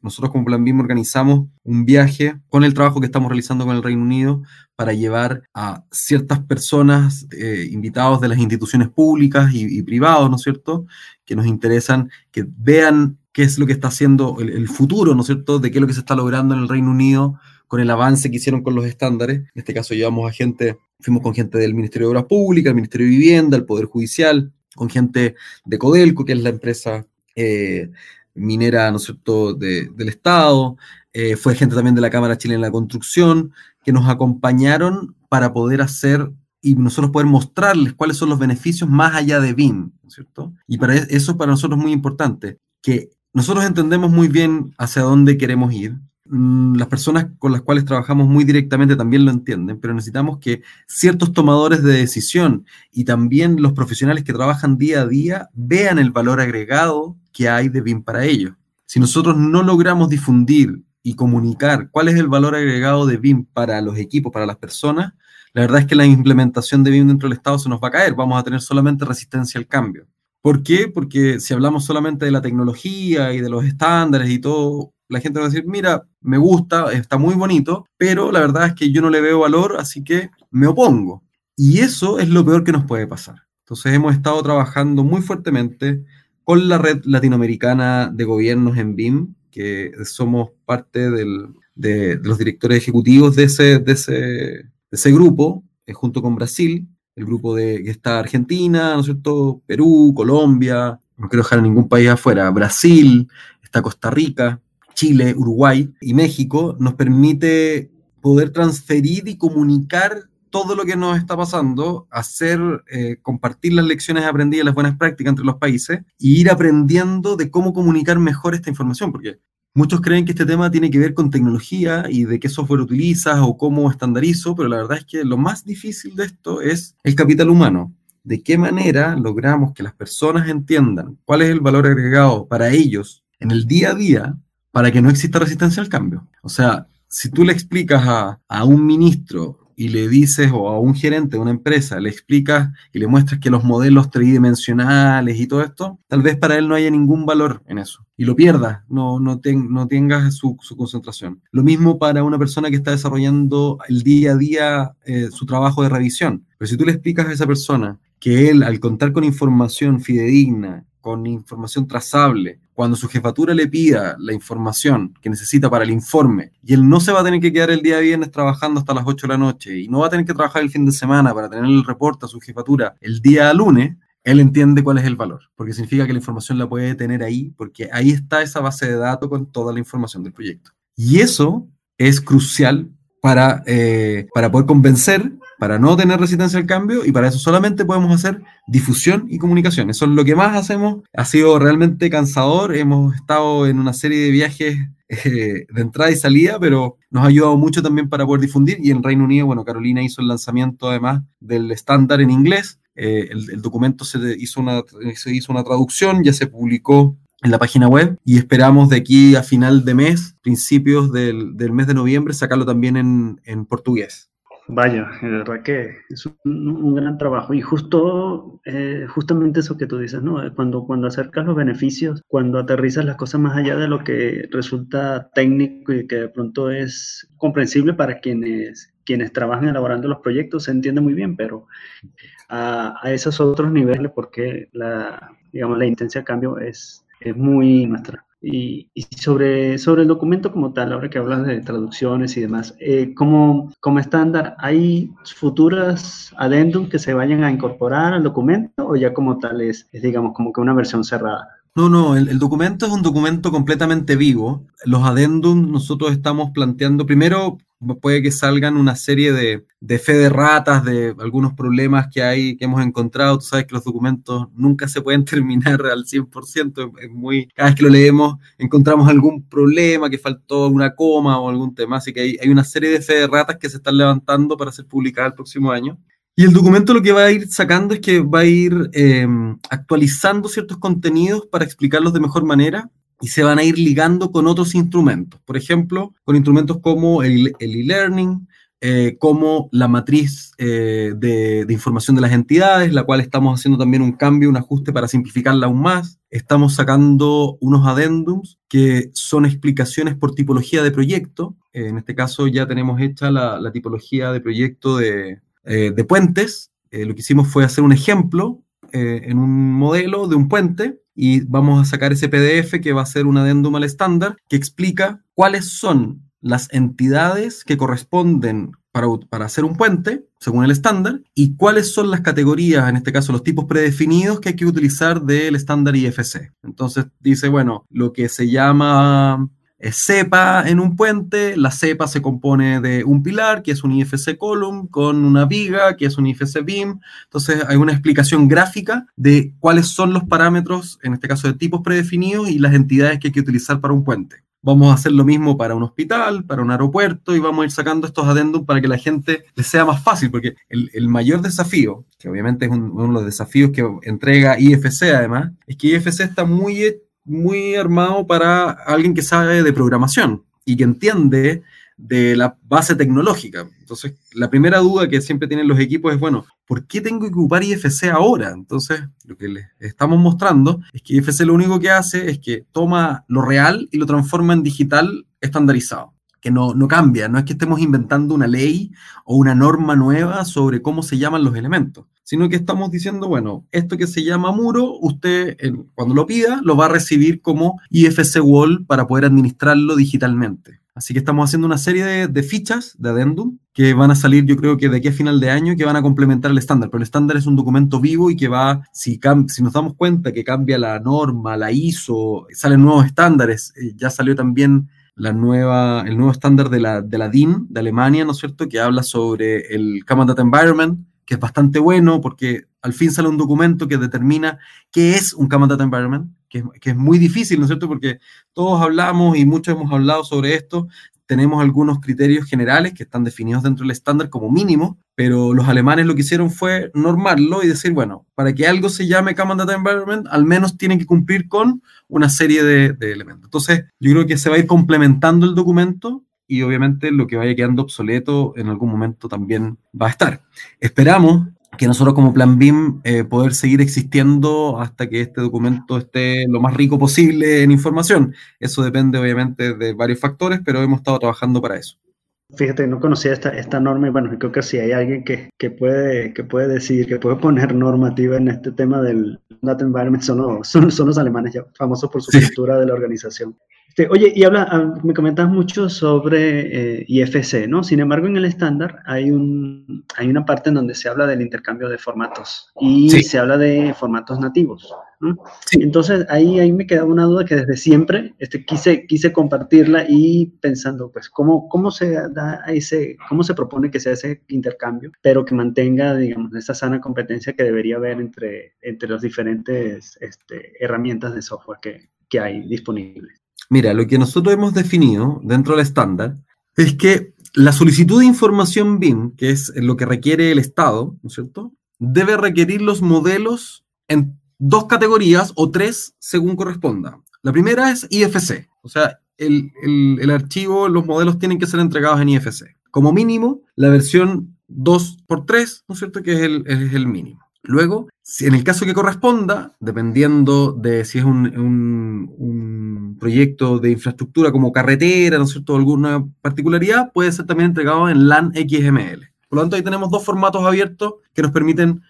nosotros como Plan BIM organizamos un viaje con el trabajo que estamos realizando con el Reino Unido para llevar a ciertas personas, eh, invitados de las instituciones públicas y, privados, ¿no es cierto?, que nos interesan, que vean qué es lo que está haciendo el, el, futuro, ¿no es cierto?, de qué es lo que se está logrando en el Reino Unido con el avance que hicieron con los estándares. En este caso llevamos a gente, fuimos con gente del Ministerio de Obras Públicas, el Ministerio de Vivienda, el Poder Judicial, con gente de Codelco, que es la empresa eh, minera, ¿no es cierto?, del Estado, eh, fue gente también de la Cámara Chilena de la Construcción, que nos acompañaron para poder hacer y nosotros poder mostrarles cuáles son los beneficios más allá de BIM, ¿no cierto? Y para e, eso para nosotros es muy importante, que nosotros entendemos muy bien hacia dónde queremos ir, mm, las personas con las cuales trabajamos muy directamente también lo entienden, pero necesitamos que ciertos tomadores de decisión y también los profesionales que trabajan día a día vean el valor agregado que hay de BIM para ellos. Si nosotros no logramos difundir y comunicar cuál es el valor agregado de BIM para los equipos, para las personas, la verdad es que la implementación de BIM dentro del Estado se nos va a caer. Vamos a tener solamente resistencia al cambio. ¿Por qué? Porque si hablamos solamente de la tecnología y de los estándares y todo, la gente va a decir, mira, me gusta, está muy bonito, pero la verdad es que yo no le veo valor, así que me opongo. Y eso es lo peor que nos puede pasar. Entonces hemos estado trabajando muy fuertemente con la red latinoamericana de gobiernos en BIM, que somos parte de, los directores ejecutivos de ese grupo, eh, junto con Brasil, el grupo de que está Argentina, ¿no es cierto? Perú, Colombia, no quiero dejar a ningún país afuera, Brasil, está Costa Rica, Chile, Uruguay y México, nos permite poder transferir y comunicar todo lo que nos está pasando, hacer, eh, compartir las lecciones aprendidas, las buenas prácticas entre los países y ir aprendiendo de cómo comunicar mejor esta información, porque muchos creen que este tema tiene que ver con tecnología y de qué software utilizas o cómo estandarizo, pero la verdad es que lo más difícil de esto es el capital humano. De qué manera logramos que las personas entiendan cuál es el valor agregado para ellos en el día a día para que no exista resistencia al cambio. O sea, si tú le explicas a, a un ministro y le dices, o a un gerente de una empresa, le explicas y le muestras que los modelos tridimensionales y todo esto, tal vez para él no haya ningún valor en eso y lo pierdas, no, no, no tengas su, concentración. Lo mismo para una persona que está desarrollando el día a día eh, su trabajo de revisión. Pero si tú le explicas a esa persona que él, al contar con información fidedigna, con información trazable, cuando su jefatura le pida la información que necesita para el informe y él no se va a tener que quedar el día viernes trabajando hasta las 8 de la noche y no va a tener que trabajar el fin de semana para tener el reporte a su jefatura el día lunes, él entiende cuál es el valor, porque significa que la información la puede tener ahí, porque ahí está esa base de datos con toda la información del proyecto. Y eso es crucial para, eh, para poder convencer para no tener resistencia al cambio y para eso solamente podemos hacer difusión y comunicación. Eso es lo que más hacemos. Ha sido realmente cansador. Hemos estado en una serie de viajes eh, de entrada y salida, pero nos ha ayudado mucho también para poder difundir. Y en Reino Unido, bueno, Carolina hizo el lanzamiento además del estándar en inglés. Eh, el, documento se hizo, una, se hizo una traducción, ya se publicó en la página web y esperamos de aquí a final de mes, principios del, mes de noviembre, sacarlo también en portugués. Vaya, de verdad que es un, gran trabajo. Y justo, eh, justamente eso que tú dices, ¿no? Cuando, cuando acercas los beneficios, cuando aterrizas las cosas más allá de lo que resulta técnico y que de pronto es comprensible para quienes, quienes trabajan elaborando los proyectos, se entiende muy bien, pero a, a esos otros niveles, porque la, digamos, la intención de cambio es, es muy nuestra. Y, sobre, sobre el documento como tal, ahora que hablas de traducciones y demás, eh, como, como estándar, ¿hay futuras adendum que se vayan a incorporar al documento o ya como tal es, digamos, como que una versión cerrada? No, no, el, documento es un documento completamente vivo. Los adendum nosotros estamos planteando, primero puede que salgan una serie de, de, fe de ratas, de algunos problemas que hay, que hemos encontrado. Tú sabes que los documentos nunca se pueden (laughs) terminar al 100%, es muy, cada vez que lo leemos encontramos algún problema, que faltó una coma o algún tema, así que hay, hay una serie de fe de ratas que se están levantando para ser publicadas el próximo año. Y el documento lo que va a ir sacando es que va a ir em, actualizando ciertos contenidos para explicarlos de mejor manera y se van a ir ligando con otros instrumentos. Por ejemplo, con instrumentos como el e-learning, eh, como la matriz eh, de, información de las entidades, la cual estamos haciendo también un cambio, un ajuste para simplificarla aún más. Estamos sacando unos adendums que son explicaciones por tipología de proyecto. en este caso ya tenemos hecha la, tipología de proyecto de, eh, puentes. Eh, lo que hicimos fue hacer un ejemplo eh, en un modelo de un puente y vamos a sacar ese PDF que va a ser un adendum al estándar que explica cuáles son las entidades que corresponden para, para, hacer un puente, según el estándar, y cuáles son las categorías, en este caso los tipos predefinidos que hay que utilizar del estándar IFC. Entonces dice, bueno, lo que se llama cepa en un puente, la cepa se compone de un pilar, que es un IFC column, con una viga, que es un IFC beam. Entonces hay una explicación gráfica de cuáles son los parámetros, en este caso de tipos predefinidos, y las entidades que hay que utilizar para un puente. Vamos a hacer lo mismo para un hospital, para un aeropuerto, y vamos a ir sacando estos adendum para que la gente les sea más fácil, porque el, mayor desafío, que obviamente es uno de los desafíos que entrega IFC además, es que IFC está muy muy armado para alguien que sabe de programación y que entiende de la base tecnológica. Entonces, la primera duda que siempre tienen los equipos es, bueno, ¿por qué tengo que ocupar IFC ahora? Entonces, lo que les estamos mostrando es que IFC lo único que hace es que toma lo real y lo transforma en digital estandarizado, que no, no cambia, no es que estemos inventando una ley o una norma nueva sobre cómo se llaman los elementos sino que estamos diciendo, bueno, esto que se llama muro, usted cuando lo pida lo va a recibir como IFC Wall para poder administrarlo digitalmente. Así que estamos haciendo una serie de, fichas de addendum que van a salir, yo creo que de aquí a final de año, que van a complementar el estándar. Pero el estándar es un documento vivo y que va, si, si nos damos cuenta que cambia la norma, la ISO, salen nuevos estándares, eh, ya salió también la nueva, el nuevo estándar de la, de la DIN de Alemania, ¿no es cierto?, que habla sobre el Common Data Environment, que es bastante bueno porque al fin sale un documento que determina qué es un Common Data Environment, que es, que es muy difícil, ¿no es cierto? Porque todos hablamos y muchos hemos hablado sobre esto, tenemos algunos criterios generales que están definidos dentro del estándar como mínimo, pero los alemanes lo que hicieron fue normarlo y decir, bueno, para que algo se llame Common Data Environment, al menos tiene que cumplir con una serie de, de elementos. Entonces, yo creo que se va a ir complementando el documento y obviamente lo que vaya quedando obsoleto en algún momento también va a estar. Esperamos que nosotros como Plan BIM eh, poder seguir existiendo hasta que este documento esté lo más rico posible en información. Eso depende obviamente de varios factores, pero hemos estado trabajando para eso. Fíjate, no conocía esta, esta norma y bueno, creo que si hay alguien que, que, puede, que puede decir, que puede poner normativa en este tema del Data Environment son los, son, son los alemanes ya, famosos por su cultura de la organización. Este, oye, y habla, ah, me comentas mucho sobre eh, IFC, ¿no? Sin embargo, en el estándar hay, un, hay una parte en donde se habla del intercambio de formatos y se habla de formatos nativos. Entonces ahí, ahí me queda una duda que desde siempre este, quise, quise compartirla y pensando, pues, ¿cómo, cómo, se da ese, cómo se propone que sea ese intercambio, pero que mantenga, digamos, esa sana competencia que debería haber entre, entre las diferentes este, herramientas de software que, que hay disponibles? Mira, lo que nosotros hemos definido dentro del estándar es que la solicitud de información BIM, que es lo que requiere el Estado, ¿no es cierto? Debe requerir los modelos en dos categorías o tres según corresponda. La primera es IFC, o sea, el, el, archivo, los modelos tienen que ser entregados en IFC. Como mínimo, la versión 2x3, ¿no es cierto? Que es el, es el mínimo. Luego, si en el caso que corresponda, dependiendo de si es un, un, proyecto de infraestructura como carretera, ¿no es cierto?, alguna particularidad, puede ser también entregado en LAN XML. Por lo tanto, ahí tenemos dos formatos abiertos que nos permiten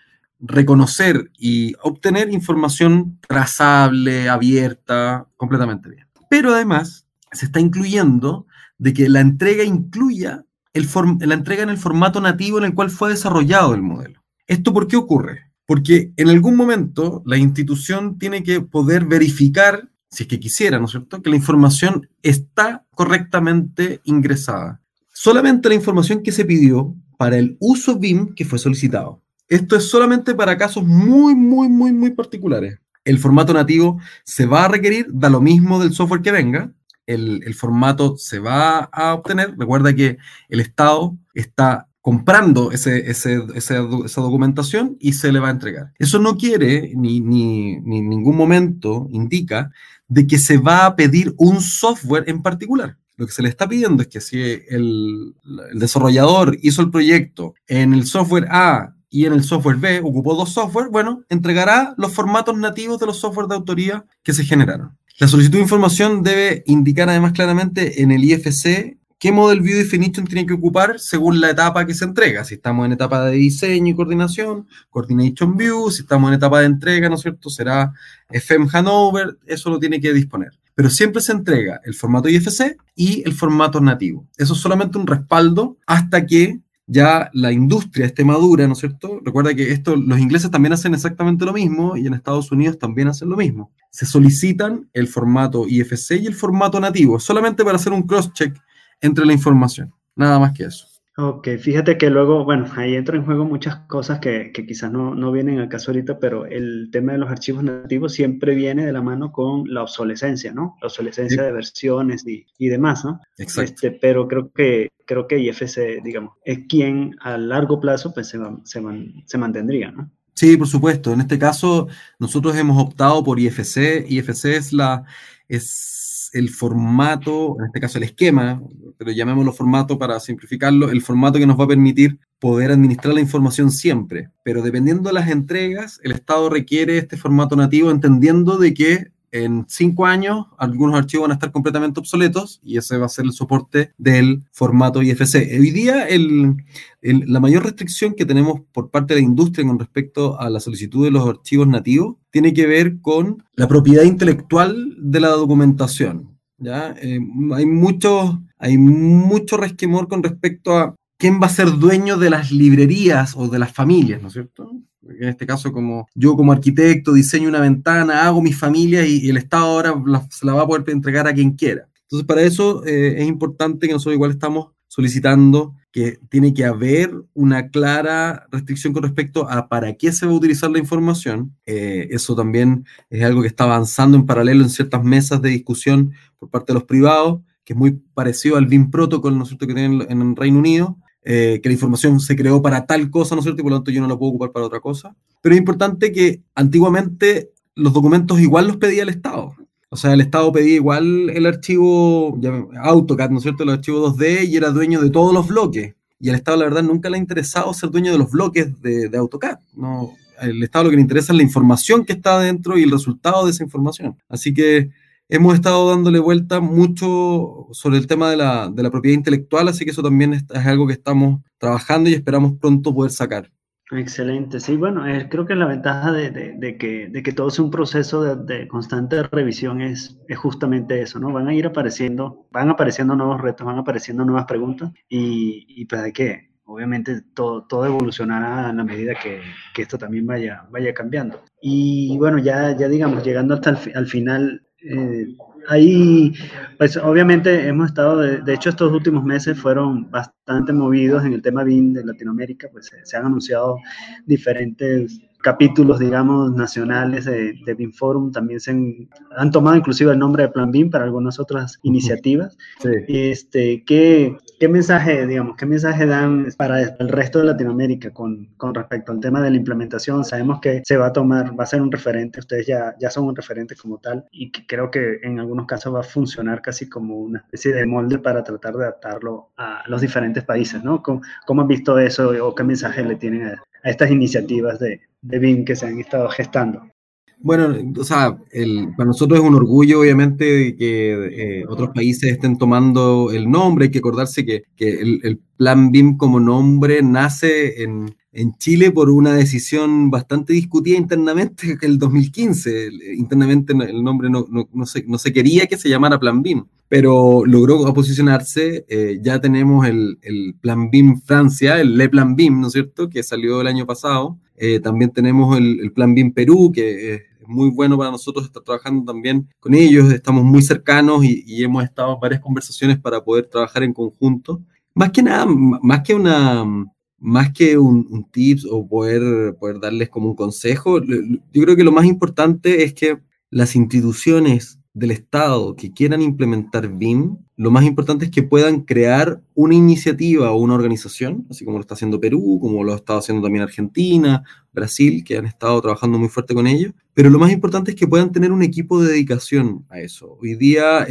reconocer y obtener información trazable, abierta, completamente bien. Pero además, se está incluyendo de que la entrega incluya el la entrega en el formato nativo en el cual fue desarrollado el modelo. ¿Esto por qué ocurre? Porque en algún momento la institución tiene que poder verificar, si es que quisiera, ¿no es cierto?, que la información está correctamente ingresada. Solamente la información que se pidió para el uso BIM que fue solicitado. Esto es solamente para casos muy, muy, muy, muy particulares. El formato nativo se va a requerir, da lo mismo del software que venga, el, el, formato se va a obtener. Recuerda que el Estado está comprando ese, ese, esa documentación y se le va a entregar. Eso no quiere, ni, ni, ni, ningún momento indica, de que se va a pedir un software en particular. Lo que se le está pidiendo es que si el, el desarrollador hizo el proyecto en el software A y en el software B ocupó dos software, bueno, entregará los formatos nativos de los software de autoría que se generaron. La solicitud de información debe indicar además claramente en el IFC qué Model View Definition tiene que ocupar según la etapa que se entrega. Si estamos en etapa de diseño y coordinación, Coordination View. Si estamos en etapa de entrega, ¿no es cierto? Será FM Hanover. Eso lo tiene que disponer. Pero siempre se entrega el formato IFC y el formato nativo. Eso es solamente un respaldo hasta que ya la industria esté madura, ¿no es cierto? Recuerda que esto, los ingleses también hacen exactamente lo mismo y en Estados Unidos también hacen lo mismo. Se solicitan el formato IFC y el formato nativo, solamente para hacer un cross-check entre la información. Nada más que eso. Ok, fíjate que luego, bueno, ahí entran en juego muchas cosas que, que quizás no, no, vienen al caso ahorita, pero el tema de los archivos nativos siempre viene de la mano con la obsolescencia, ¿no? La obsolescencia de versiones y, y, demás, ¿no? Exacto. Este, pero creo que, creo que IFC, digamos, es quien a largo plazo pues, se, se, se mantendría, ¿no? Sí, por supuesto. En este caso, nosotros hemos optado por IFC. IFC es la... Es el formato, en este caso el esquema, pero llamémoslo formato para simplificarlo, el formato que nos va a permitir poder administrar la información siempre. Pero dependiendo de las entregas, el Estado requiere este formato nativo entendiendo de que en cinco años algunos archivos van a estar completamente obsoletos y ese va a ser el soporte del formato IFC. Hoy día la mayor restricción que tenemos por parte de la industria con respecto a la solicitud de los archivos nativos tiene que ver con la propiedad intelectual de la documentación. ¿ya? Eh, hay, mucho, hay mucho resquemor con respecto a quién va a ser dueño de las librerías o de las familias, ¿no es cierto? En este caso, como yo como arquitecto diseño una ventana, hago mi familia y, el Estado ahora se la va a poder entregar a quien quiera. Entonces, para eso eh, es importante que nosotros igual estamos solicitando que tiene que haber una clara restricción con respecto a para qué se va a utilizar la información. Eh, eso también es algo que está avanzando en paralelo en ciertas mesas de discusión por parte de los privados, que es muy parecido al BIM Protocol, ¿no es cierto?, que tienen en el Reino Unido, eh, que la información se creó para tal cosa, ¿no es cierto? Y por lo tanto yo no la puedo ocupar para otra cosa. Pero es importante que antiguamente los documentos igual los pedía el Estado. O sea, el Estado pedía igual el archivo AutoCAD, ¿no es cierto? El archivo 2D y era dueño de todos los bloques. Y al Estado, la verdad, nunca le ha interesado ser dueño de los bloques de, de AutoCAD. No, el Estado lo que le interesa es la información que está dentro y el resultado de esa información. Así que hemos estado dándole vuelta mucho sobre el tema de la, de la propiedad intelectual, así que eso también es, algo que estamos trabajando y esperamos pronto poder sacar. Excelente, sí, bueno, creo que la ventaja de, de, que, de que todo sea un proceso de, constante revisión es, es, justamente eso, ¿no? Van a ir apareciendo, van apareciendo nuevos retos, van apareciendo nuevas preguntas y, y pues que, obviamente todo, todo evolucionará a la medida que, que, esto también vaya, vaya cambiando. Y bueno, ya, ya digamos, llegando hasta el, al final, eh, ahí, pues obviamente hemos estado, de, hecho estos últimos meses fueron bastante movidos en el tema BIM de Latinoamérica, pues se han anunciado diferentes capítulos, digamos, nacionales de, de BIM Forum. También se han, tomado inclusive el nombre de Plan BIM para algunas otras iniciativas. Sí. Este, ¿qué, ¿Qué mensaje, digamos, qué mensaje dan para el resto de Latinoamérica con, con, respecto al tema de la implementación? Sabemos que se va a tomar, va a ser un referente, ustedes ya, ya son un referente como tal y que creo que en algunos casos va a funcionar casi como una especie de molde para tratar de adaptarlo a los diferentes países, ¿no? ¿Cómo, cómo han visto eso o qué mensaje le tienen a, estas iniciativas de, BIM que se han estado gestando. Bueno, o sea, para nosotros es un orgullo, obviamente, que eh, otros países estén tomando el nombre. Hay que acordarse que, que el, Plan BIM como nombre nace en, en, Chile por una decisión bastante discutida internamente en (laughs) el 2015. Internamente el nombre no, no, no, se, no se quería que se llamara Plan BIM pero logró posicionarse. Eh, ya tenemos el, el, Plan BIM Francia, el Le Plan BIM, ¿no es cierto?, que salió el año pasado. Eh, también tenemos el, el, Plan BIM Perú, que es muy bueno para nosotros estar trabajando también con ellos. Estamos muy cercanos y, y hemos estado en varias conversaciones para poder trabajar en conjunto. Más que nada, más que una más que un, tips o poder, poder darles como un consejo, yo creo que lo más importante es que las instituciones del Estado que quieran implementar BIM, lo más importante es que puedan crear una iniciativa o una organización, así como lo está haciendo Perú, como lo ha estado haciendo también Argentina, Brasil, que han estado trabajando muy fuerte con ello, pero lo más importante es que puedan tener un equipo de dedicación a eso. Hoy día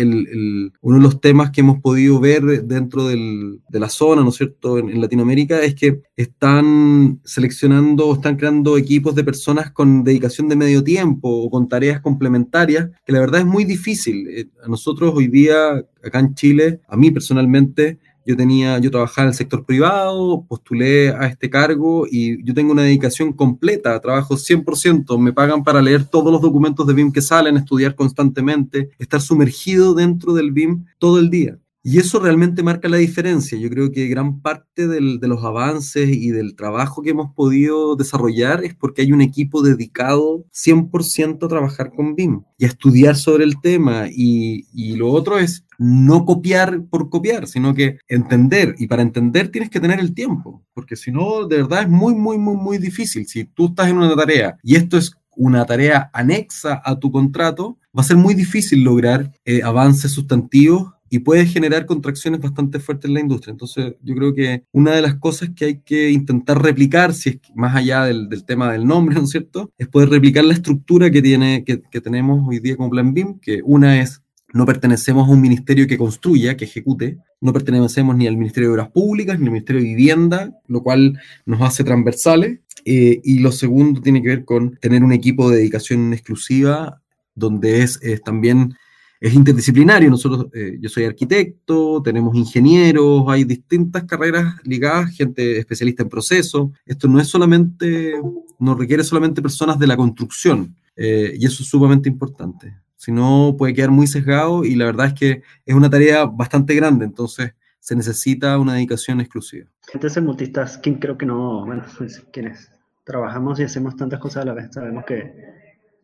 uno de los temas que hemos podido ver dentro de la zona, ¿no es cierto?, en, en, Latinoamérica, es que están seleccionando, están creando equipos de personas con dedicación de medio tiempo o con tareas complementarias, que la verdad es muy difícil. Eh, a nosotros hoy día, acá en Chile, a mí personalmente, yo tenía, yo trabajaba en el sector privado, postulé a este cargo y yo tengo una dedicación completa, trabajo 100%, me pagan para leer todos los documentos de BIM que salen, estudiar constantemente, estar sumergido dentro del BIM todo el día. Y eso realmente marca la diferencia. Yo creo que gran parte del, de los avances y del trabajo que hemos podido desarrollar es porque hay un equipo dedicado 100% a trabajar con BIM y a estudiar sobre el tema. Y, y lo otro es no copiar por copiar, sino que entender. Y para entender tienes que tener el tiempo, porque si no, de verdad es muy, muy, muy, muy difícil. Si tú estás en una tarea y esto es una tarea anexa a tu contrato, va a ser muy difícil lograr eh, avances sustantivos y puede generar contracciones bastante fuertes en la industria. Entonces, yo creo que una de las cosas que hay que intentar replicar, si es más allá del, del tema del nombre, (laughs) ¿no es cierto?, es poder replicar la estructura que, tiene, que, que tenemos hoy día como Plan BIM, que una es no pertenecemos a un ministerio que construya, que ejecute, no pertenecemos ni al Ministerio de Obras Públicas ni al Ministerio de Vivienda, lo cual nos hace transversales. Eh, y lo segundo tiene que ver con tener un equipo de dedicación exclusiva, donde es, también es interdisciplinario. Nosotros, eh, yo soy arquitecto, tenemos ingenieros, hay distintas carreras ligadas, gente especialista en proceso. Esto no es solamente, no requiere solamente personas de la construcción, eh, y eso es sumamente importante. Si no, puede quedar muy sesgado y la verdad es que es una tarea bastante grande, entonces se necesita una dedicación exclusiva. Entonces, multitasking creo que no, bueno, (laughs) quienes trabajamos y hacemos tantas cosas a la vez, sabemos que,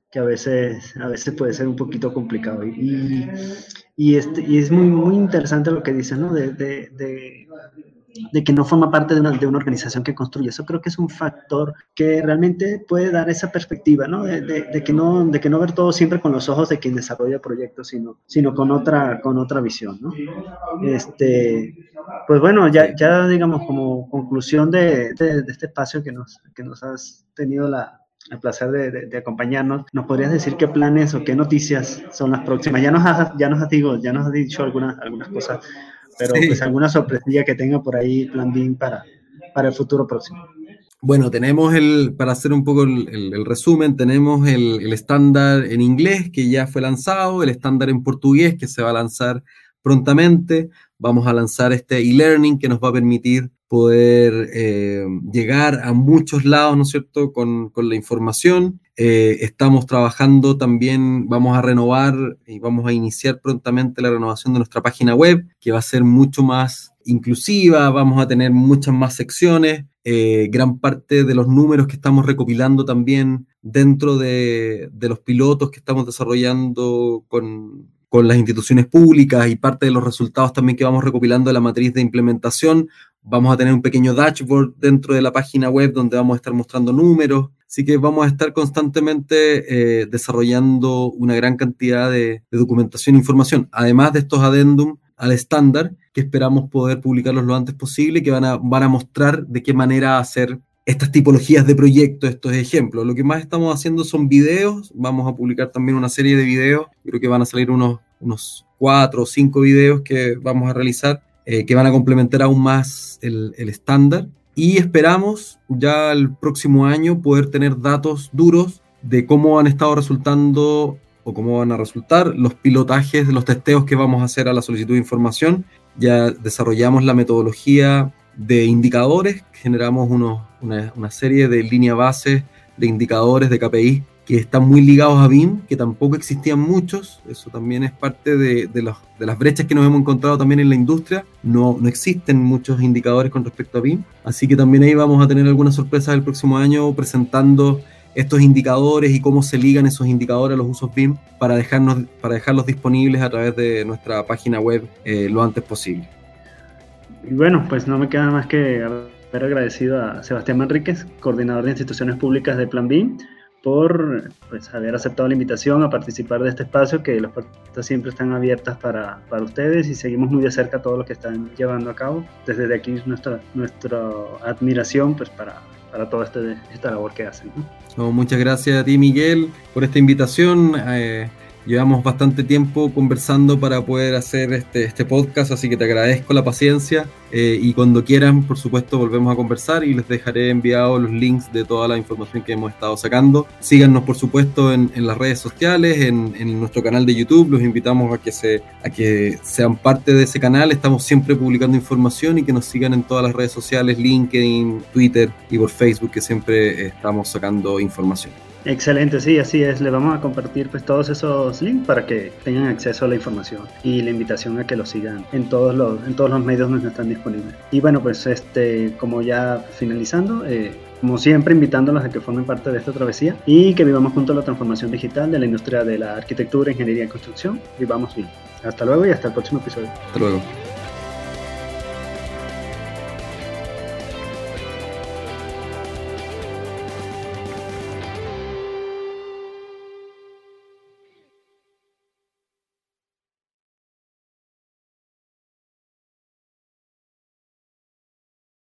que a, veces, a veces puede ser un poquito complicado. Y, y, este, y es muy, muy interesante lo que dices, ¿no? De, de, de, de, que no forma parte de una, de una organización que construye. Eso creo que es un factor que realmente puede dar esa perspectiva, ¿no? De, que ¿no? de que no ver todo siempre con los ojos de quien desarrolla proyectos, sino, sino con, otra, con otra visión, ¿no? Este, pues bueno, ya, ya digamos como conclusión de, de este espacio que nos, que nos has tenido la, el placer de, de, de, acompañarnos. ¿Nos podrías decir qué planes o qué noticias son las próximas? Ya nos has, ya nos has, digo, ya nos has dicho algunas, algunas cosas, pero sí. pues alguna sorpresilla que tenga por ahí Plan B para, para el futuro próximo. Bueno, tenemos el, para hacer un poco el, el, el resumen, tenemos el, el estándar en inglés que ya fue lanzado, el estándar en portugués que se va a lanzar prontamente. Vamos a lanzar este e-learning que nos va a permitir poder eh, llegar a muchos lados, ¿no es cierto?, con, con la información. Eh, estamos trabajando también, vamos a renovar y vamos a iniciar prontamente la renovación de nuestra página web, que va a ser mucho más inclusiva, vamos a tener muchas más secciones, eh, gran parte de los números que estamos recopilando también dentro de, de los pilotos que estamos desarrollando con, con las instituciones públicas y parte de los resultados también que vamos recopilando de la matriz de implementación. Vamos a tener un pequeño dashboard dentro de la página web donde vamos a estar mostrando números. Así que vamos a estar constantemente eh, desarrollando una gran cantidad de, documentación e información, además de estos adendum al estándar, que esperamos poder publicarlos lo antes posible, que van a, van a mostrar de qué manera hacer estas tipologías de proyectos, estos ejemplos. Lo que más estamos haciendo son videos, vamos a publicar también una serie de videos, creo que van a salir unos, unos cuatro o cinco videos que vamos a realizar, eh, que van a complementar aún más el estándar. Y esperamos ya el próximo año poder tener datos duros de cómo han estado resultando o cómo van a resultar los pilotajes, los testeos que vamos a hacer a la solicitud de información. Ya desarrollamos la metodología de indicadores, generamos una, serie de líneas base de indicadores de KPI que están muy ligados a BIM, que tampoco existían muchos, eso también es parte de, las brechas que nos hemos encontrado también en la industria, no, no existen muchos indicadores con respecto a BIM, así que también ahí vamos a tener algunas sorpresas el próximo año presentando estos indicadores y cómo se ligan esos indicadores a los usos BIM para, dejarnos, para dejarlos disponibles a través de nuestra página web eh, lo antes posible. Y bueno, pues no me queda más que haber agradecido a Sebastián Manríquez, coordinador de instituciones públicas de Plan B, por pues, haber aceptado la invitación a participar de este espacio, que las puertas siempre están abiertas para, para, ustedes y seguimos muy de cerca todo lo que están llevando a cabo. Desde aquí nuestra, nuestra admiración pues, para, para toda este, esta labor que hacen. muchas gracias a ti, Miguel, por esta invitación. Eh, Llevamos bastante tiempo conversando para poder hacer este, este podcast, así que te agradezco la paciencia eh, y cuando quieran, por supuesto, volvemos a conversar y les dejaré enviados los links de toda la información que hemos estado sacando. Síganos, por supuesto, en, las redes sociales, en, en, nuestro canal de YouTube. Los invitamos a que, se, a que sean parte de ese canal. Estamos siempre publicando información y que nos sigan en todas las redes sociales, LinkedIn, Twitter y por Facebook, que siempre estamos sacando información. Excelente, sí, así es. Le vamos a compartir pues todos esos links para que tengan acceso a la información y la invitación a que lo sigan en todos los, en todos los medios donde están disponibles. Y bueno, pues este, como ya finalizando, eh, como siempre invitándolos a que formen parte de esta travesía y que vivamos junto a la transformación digital de la industria de la arquitectura, ingeniería y construcción. Vivamos bien. Hasta luego y hasta el próximo episodio. Hasta luego.